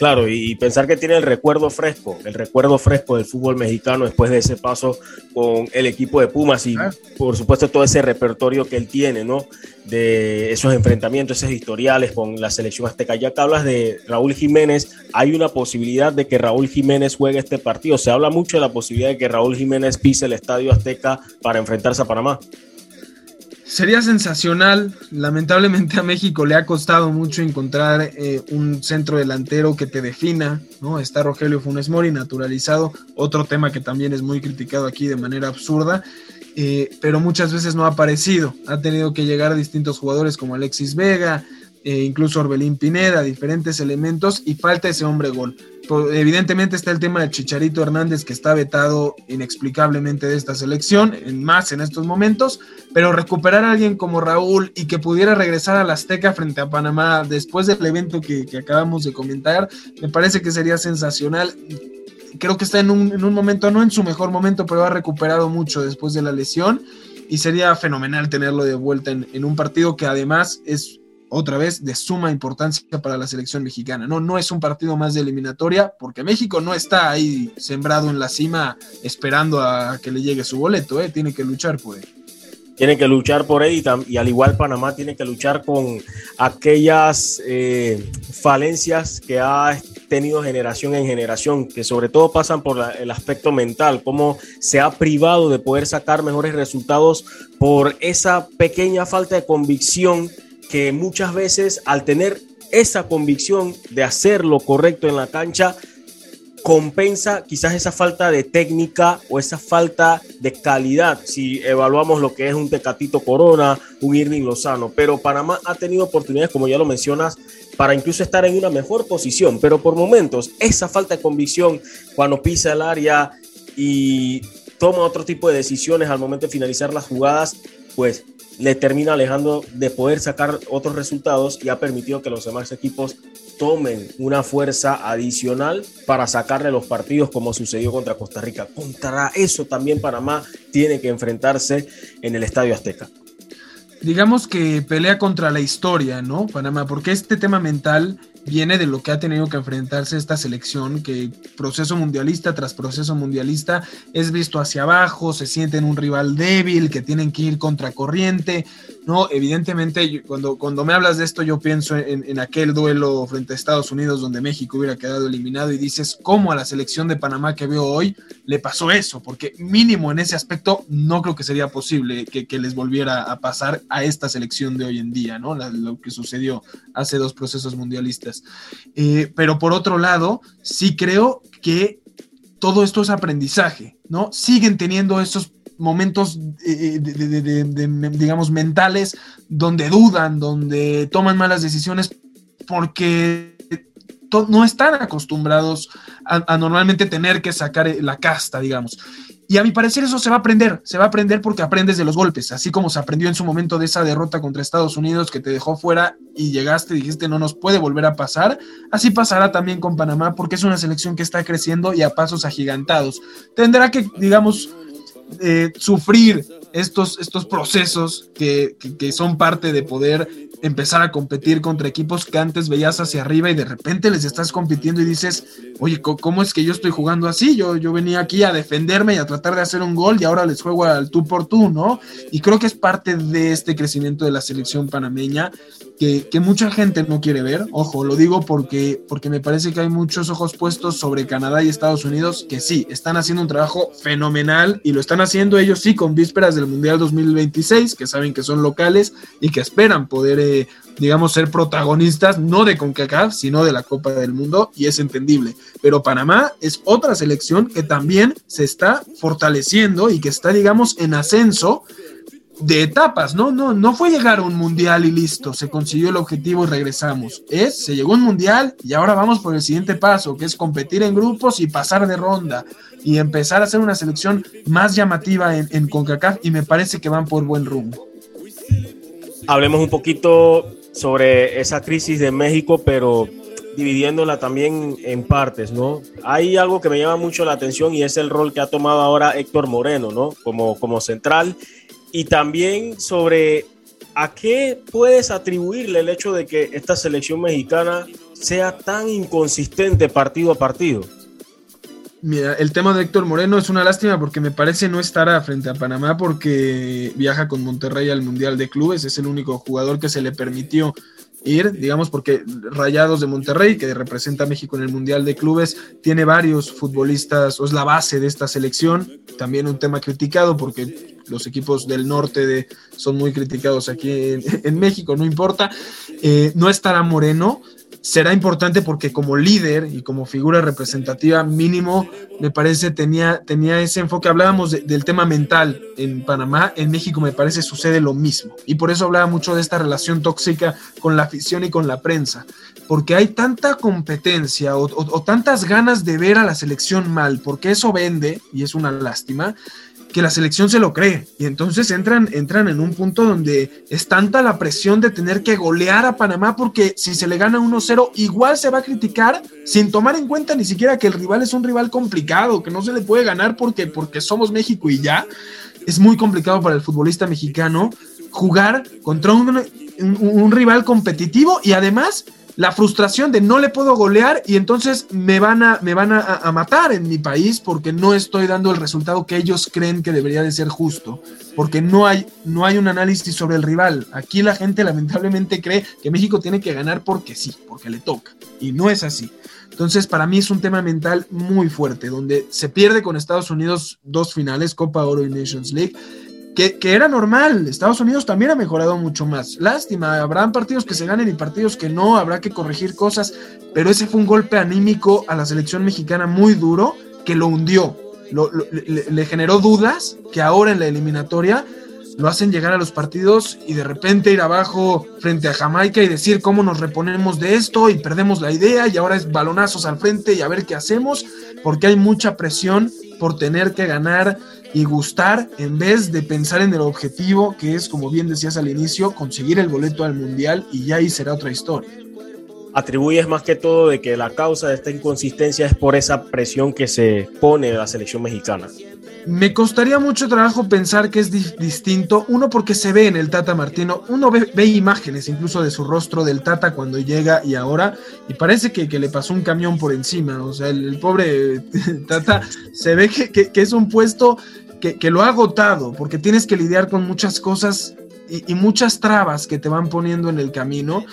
Speaker 1: Claro, y pensar que tiene el recuerdo fresco, el recuerdo fresco del fútbol mexicano después de ese paso con el equipo de Pumas y por supuesto todo ese repertorio que él tiene, ¿no? De esos enfrentamientos, esos historiales con la selección azteca. Ya que hablas de Raúl Jiménez, hay una posibilidad de que Raúl Jiménez juegue este partido. Se habla mucho de la posibilidad de que Raúl Jiménez pise el estadio azteca para enfrentarse a Panamá.
Speaker 5: Sería sensacional. Lamentablemente a México le ha costado mucho encontrar eh, un centro delantero que te defina, ¿no? Está Rogelio Funes Mori naturalizado, otro tema que también es muy criticado aquí de manera absurda, eh, pero muchas veces no ha aparecido. Ha tenido que llegar a distintos jugadores como Alexis Vega, eh, incluso Orbelín Pineda, diferentes elementos y falta ese hombre gol. Evidentemente está el tema de Chicharito Hernández que está vetado inexplicablemente de esta selección, más en estos momentos, pero recuperar a alguien como Raúl y que pudiera regresar a la Azteca frente a Panamá después del evento que, acabamos de comentar, me parece que sería sensacional. Creo que está en un, en un, momento, no en su mejor momento, pero ha recuperado mucho después de la lesión y sería fenomenal tenerlo de vuelta en un partido que además es otra vez de suma importancia para la selección mexicana. No, no es un partido más de eliminatoria porque México no está ahí sembrado en la cima esperando a que le llegue su boleto, ¿eh? tiene que luchar por él.
Speaker 1: Tiene que luchar por él y, y al igual Panamá tiene que luchar con aquellas eh, falencias que ha tenido generación en generación, que sobre todo pasan por la, el aspecto mental, cómo se ha privado de poder sacar mejores resultados por esa pequeña falta de convicción que muchas veces al tener esa convicción de hacer lo correcto en la cancha, compensa quizás esa falta de técnica o esa falta de calidad si evaluamos lo que es un Tecatito Corona, un Irving Lozano. Pero Panamá ha tenido oportunidades, como ya lo mencionas, para incluso estar en una mejor posición. Pero por momentos, esa falta de convicción cuando pisa el área y toma otro tipo de decisiones al momento de finalizar las jugadas, pues le termina alejando de poder sacar otros resultados y ha permitido que los demás equipos tomen una fuerza adicional para sacarle los partidos como sucedió contra Costa Rica. Contra eso también Panamá tiene que enfrentarse en el Estadio Azteca.
Speaker 5: Digamos que pelea contra la historia, ¿no? Panamá, porque este tema mental viene de lo que ha tenido que enfrentarse esta selección, que proceso mundialista tras proceso mundialista es visto hacia abajo, se sienten un rival débil, que tienen que ir contra corriente, ¿no? Evidentemente, cuando, cuando me hablas de esto, yo pienso en, aquel duelo frente a Estados Unidos donde México hubiera quedado eliminado y dices, ¿cómo a la selección de Panamá que veo hoy le pasó eso? Porque mínimo en ese aspecto no creo que sería posible que, les volviera a pasar a esta selección de hoy en día, ¿no? lo que sucedió hace dos procesos mundialistas. Eh, pero por otro lado, sí creo que todo esto es aprendizaje, ¿no? Siguen teniendo esos momentos, eh, de, digamos, mentales donde dudan, donde toman malas decisiones porque no están acostumbrados a, normalmente tener que sacar eh, la casta, digamos. Y a mi parecer eso se va a aprender, se va a aprender porque aprendes de los golpes, así como se aprendió en su momento de esa derrota contra Estados Unidos que te dejó fuera y llegaste y dijiste no nos puede volver a pasar, así pasará también con Panamá porque es una selección que está creciendo y a pasos agigantados. Tendrá que, digamos, eh, sufrir estos, estos procesos que, que, son parte de poder empezar a competir contra equipos que antes veías hacia arriba y de repente les estás compitiendo y dices, oye, ¿cómo es que yo estoy jugando así? Yo, yo venía aquí a defenderme y a tratar de hacer un gol y ahora les juego al tú por tú, ¿no? Y creo que es parte de este crecimiento de la selección panameña que, mucha gente no quiere ver. Ojo, lo digo porque, porque me parece que hay muchos ojos puestos sobre Canadá y Estados Unidos que sí, están haciendo un trabajo fenomenal y lo están haciendo ellos sí con vísperas del Mundial 2026, que saben que son locales y que esperan poder... Eh, digamos, ser protagonistas, no de CONCACAF, sino de la Copa del Mundo, y es entendible. Pero Panamá es otra selección que también se está fortaleciendo y que está, digamos, en ascenso de etapas, ¿no? No, no fue llegar a un mundial y listo, se consiguió el objetivo y regresamos. Es, se llegó a un mundial y ahora vamos por el siguiente paso, que es competir en grupos y pasar de ronda y empezar a hacer una selección más llamativa en, en CONCACAF y me parece que van por buen rumbo
Speaker 1: hablemos un poquito sobre esa crisis de México, pero dividiéndola también en partes, ¿no? Hay algo que me llama mucho la atención y es el rol que ha tomado ahora Héctor Moreno, ¿no? Como, como central. Y también sobre a qué puedes atribuirle el hecho de que esta selección mexicana sea tan inconsistente partido a partido.
Speaker 5: Mira, el tema de Héctor Moreno es una lástima porque me parece no estará frente a Panamá porque viaja con Monterrey al Mundial de Clubes, es el único jugador que se le permitió ir, digamos, porque Rayados de Monterrey, que representa a México en el Mundial de Clubes, tiene varios futbolistas, o es la base de esta selección, también un tema criticado porque los equipos del norte de, son muy criticados aquí [LAUGHS] en, México, no importa, eh, no estará Moreno, será importante porque como líder y como figura representativa mínimo, me parece, tenía, tenía ese enfoque. Hablábamos del tema mental en Panamá, en México me parece sucede lo mismo. Y por eso hablaba mucho de esta relación tóxica con la afición y con la prensa. Porque hay tanta competencia o tantas ganas de ver a la selección mal, porque eso vende, y es una lástima, que la selección se lo cree. Y entonces entran, entran en un punto donde es tanta la presión de tener que golear a Panamá porque si se le gana 1-0, igual se va a criticar sin tomar en cuenta ni siquiera que el rival es un rival complicado, que no se le puede ganar porque, porque somos México y ya. Es muy complicado para el futbolista mexicano jugar contra un, un rival competitivo y además la frustración de no le puedo golear y entonces me van a, me van a, matar en mi país porque no estoy dando el resultado que ellos creen que debería de ser justo, porque no hay, no hay un análisis sobre el rival. Aquí la gente [LAUGHS] lamentablemente cree que México tiene que ganar porque sí, porque le toca, y no es así. Entonces, para mí es un tema mental muy fuerte, donde se pierde con Estados Unidos dos finales, Copa Oro y Nations League, que, era normal. Estados Unidos también ha mejorado mucho más. Lástima, habrán partidos que se ganen y partidos que no, habrá que corregir cosas, pero ese fue un golpe anímico a la selección mexicana muy duro que lo hundió. le, generó dudas que ahora en la eliminatoria lo hacen llegar a los partidos y de repente ir abajo frente a Jamaica y decir cómo nos reponemos de esto y perdemos la idea y ahora es balonazos al frente y a ver qué hacemos, porque hay mucha presión por tener que ganar y gustar en vez de pensar en el objetivo que es, como bien decías al inicio, conseguir el boleto al mundial y ya ahí será otra historia.
Speaker 1: Atribuyes más que todo de que la causa de esta inconsistencia es por esa presión que se pone la selección mexicana.
Speaker 5: Me costaría mucho trabajo pensar que es distinto, uno porque se ve en el Tata Martino, uno ve, imágenes incluso de su rostro del Tata cuando llega y ahora, y parece que, le pasó un camión por encima, o sea, el, pobre [LAUGHS] Tata se ve que, es un puesto que, lo ha agotado, porque tienes que lidiar con muchas cosas y, muchas trabas que te van poniendo en el camino,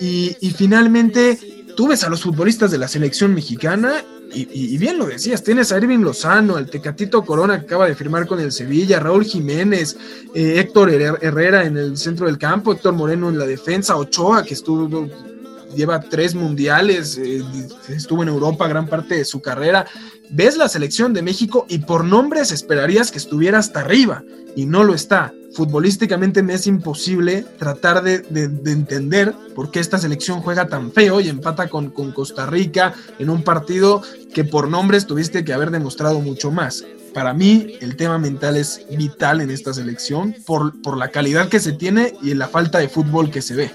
Speaker 5: y, y finalmente tú ves a los futbolistas de la selección mexicana y, bien lo decías, tienes a Irving Lozano, el Tecatito Corona que acaba de firmar con el Sevilla, Raúl Jiménez, eh, Héctor Herrera en el centro del campo, Héctor Moreno en la defensa, Ochoa que estuvo lleva tres mundiales, eh, estuvo en Europa gran parte de su carrera. Ves la selección de México y por nombres esperarías que estuviera hasta arriba y no lo está. Futbolísticamente me es imposible tratar de, entender por qué esta selección juega tan feo y empata con, con Costa Rica en un partido que por nombres tuviste que haber demostrado mucho más. Para mí el tema mental es vital en esta selección por, por, la calidad que se tiene y la falta de fútbol que se ve.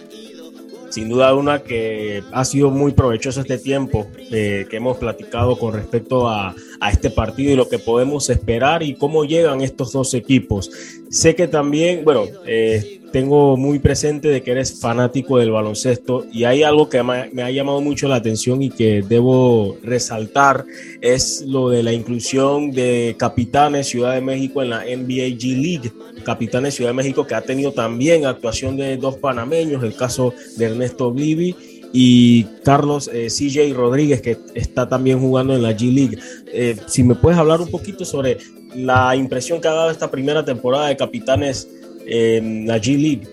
Speaker 1: Sin duda una que ha sido muy provechoso este tiempo eh, que hemos platicado con respecto a, a, este partido y lo que podemos esperar y cómo llegan estos dos equipos. Sé que también, bueno, eh, tengo muy presente de que eres fanático del baloncesto y hay algo que me ha llamado mucho la atención y que debo resaltar, es lo de la inclusión de capitanes Ciudad de México en la NBA G League. Capitanes Ciudad de México que ha tenido también actuación de dos panameños, el caso de Ernesto Vivi y Carlos eh, CJ Rodríguez, que está también jugando en la G League. Eh, si me puedes hablar un poquito sobre la impresión que ha dado esta primera temporada de capitanes en la G League.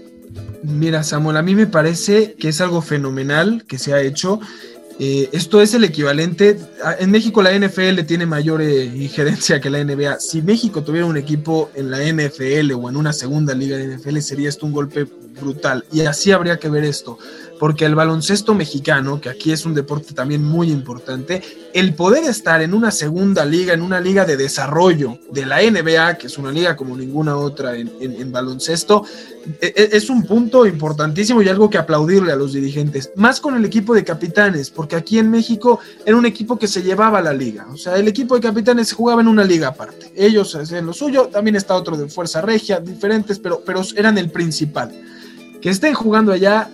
Speaker 5: Mira, Samuel, a mí me parece que es algo fenomenal que se ha hecho. Eh, esto es el equivalente. En México la NFL tiene mayor eh, injerencia que la NBA. Si México tuviera un equipo en la NFL o en una segunda liga de NFL, sería esto un golpe brutal. Y así habría que ver esto porque el baloncesto mexicano, que aquí es un deporte también muy importante, el poder estar en una segunda liga, en una liga de desarrollo de la NBA, que es una liga como ninguna otra en, baloncesto, e, e, es un punto importantísimo y algo que aplaudirle a los dirigentes, más con el equipo de capitanes, porque aquí en México era un equipo que se llevaba la liga, o sea, el equipo de capitanes jugaba en una liga aparte, ellos hacían lo suyo, también está otro de Fuerza Regia, diferentes, pero, pero eran el principal. Que estén jugando allá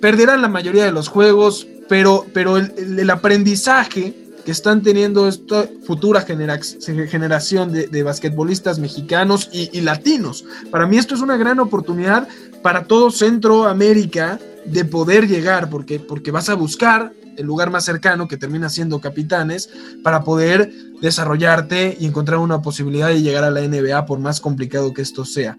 Speaker 5: perderán la mayoría de los juegos, pero, pero el, aprendizaje que están teniendo esta futura generación de, basquetbolistas mexicanos y, latinos. Para mí esto es una gran oportunidad para todo Centroamérica de poder llegar, porque, porque vas a buscar el lugar más cercano que termina siendo capitanes para poder desarrollarte y encontrar una posibilidad de llegar a la NBA por más complicado que esto sea.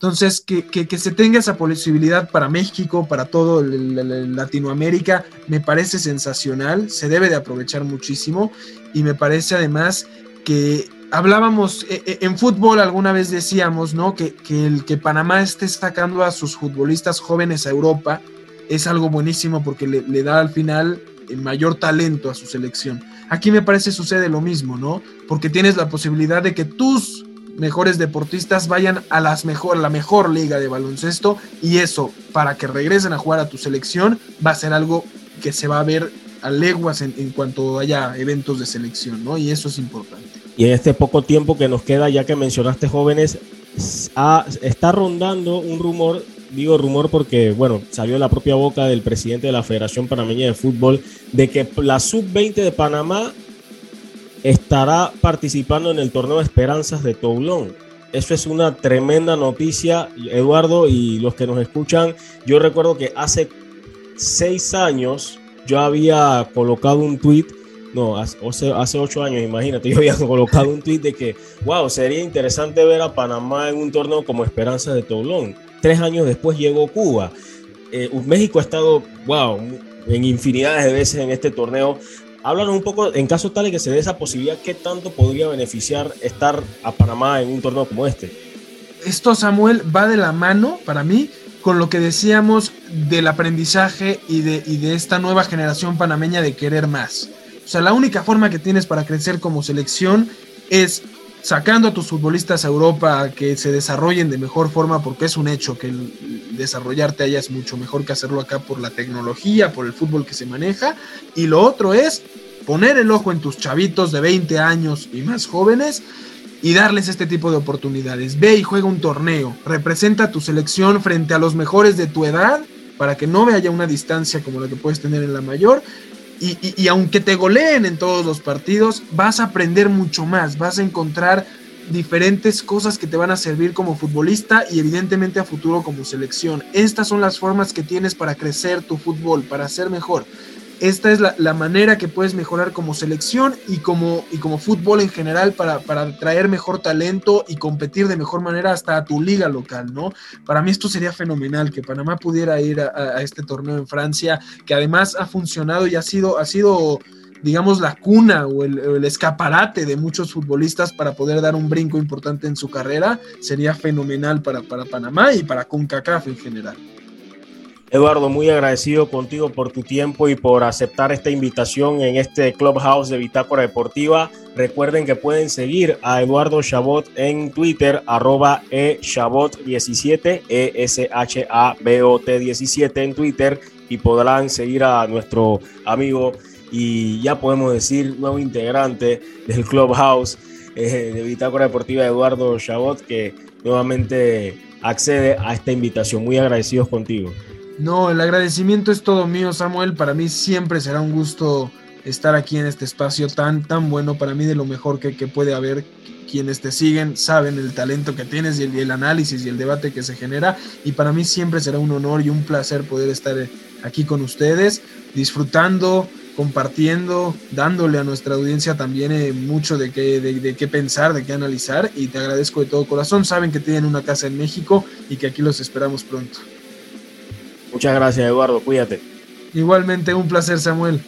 Speaker 5: Entonces, que, se tenga esa posibilidad para México, para todo Latinoamérica, me parece sensacional, se debe de aprovechar muchísimo y me parece además que hablábamos e, e, en fútbol alguna vez decíamos, ¿no? Que, el que Panamá esté sacando a sus futbolistas jóvenes a Europa es algo buenísimo porque le, le da al final el mayor talento a su selección. Aquí me parece sucede lo mismo, ¿no? Porque tienes la posibilidad de que tus mejores deportistas vayan a las mejor, la mejor liga de baloncesto y eso para que regresen a jugar a tu selección va a ser algo que se va a ver a leguas en, cuanto haya eventos de selección, ¿no? Y eso es importante.
Speaker 1: Y en este poco tiempo que nos queda, ya que mencionaste jóvenes, está rondando un rumor, digo rumor porque, bueno, salió de la propia boca del presidente de la Federación Panameña de Fútbol, de que la sub-20 de Panamá estará participando en el torneo Esperanzas de Toulon. Eso es una tremenda noticia, Eduardo, y los que nos escuchan, yo recuerdo que hace seis años yo había colocado un tweet no, hace, ocho años, imagínate, [LAUGHS] yo había colocado un tweet de que, wow, sería interesante ver a Panamá en un torneo como Esperanza de Toulon. Tres años después llegó Cuba. Eh, México ha estado, wow, en infinidades de veces en este torneo. Háblanos un poco, en caso tal de que se dé esa posibilidad, ¿qué tanto podría beneficiar estar a Panamá en un torneo como este?
Speaker 5: Esto, Samuel, va de la mano, para mí, con lo que decíamos del aprendizaje y de, y de esta nueva generación panameña de querer más. O sea, la única forma que tienes para crecer como selección es sacando a tus futbolistas a Europa que se desarrollen de mejor forma, porque es un hecho que el desarrollarte allá es mucho mejor que hacerlo acá por la tecnología, por el fútbol que se maneja. Y lo otro es poner el ojo en tus chavitos de 20 años y más jóvenes y darles este tipo de oportunidades. Ve y juega un torneo, representa a tu selección frente a los mejores de tu edad para que no haya una distancia como la que puedes tener en la mayor y, aunque te goleen en todos los partidos, vas a aprender mucho más, vas a encontrar diferentes cosas que te van a servir como futbolista y evidentemente a futuro como selección. Estas son las formas que tienes para crecer tu fútbol, para ser mejor esta es la, manera que puedes mejorar como selección y como, y como fútbol en general para, traer mejor talento y competir de mejor manera hasta a tu liga local, ¿no? Para mí esto sería fenomenal, que Panamá pudiera ir a, este torneo en Francia, que además ha funcionado y ha sido, ha sido digamos, la cuna o el, escaparate de muchos futbolistas para poder dar un brinco importante en su carrera, sería fenomenal para, para Panamá y para CONCACAF en general.
Speaker 1: Eduardo, muy agradecido contigo por tu tiempo y por aceptar esta invitación en este Clubhouse de Bitácora Deportiva. Recuerden que pueden seguir a Eduardo Chabot en Twitter, arroba eShabot17, E-S-H-A-B-O-T 17 en Twitter y podrán seguir a nuestro amigo y ya podemos decir nuevo integrante del Clubhouse eh, de Bitácora Deportiva, Eduardo Chabot, que nuevamente accede a esta invitación. Muy agradecidos contigo.
Speaker 5: No, el agradecimiento es todo mío, Samuel. Para mí siempre será un gusto estar aquí en este espacio tan, tan bueno. Para mí de lo mejor que, puede haber. Quienes te siguen saben el talento que tienes y el, análisis y el debate que se genera. Y para mí siempre será un honor y un placer poder estar aquí con ustedes, disfrutando, compartiendo, dándole a nuestra audiencia también eh, mucho de qué, de qué pensar, de qué analizar. Y te agradezco de todo corazón. Saben que tienen una casa en México y que aquí los esperamos pronto.
Speaker 1: Muchas gracias, Eduardo. Cuídate.
Speaker 5: Igualmente, un placer, Samuel.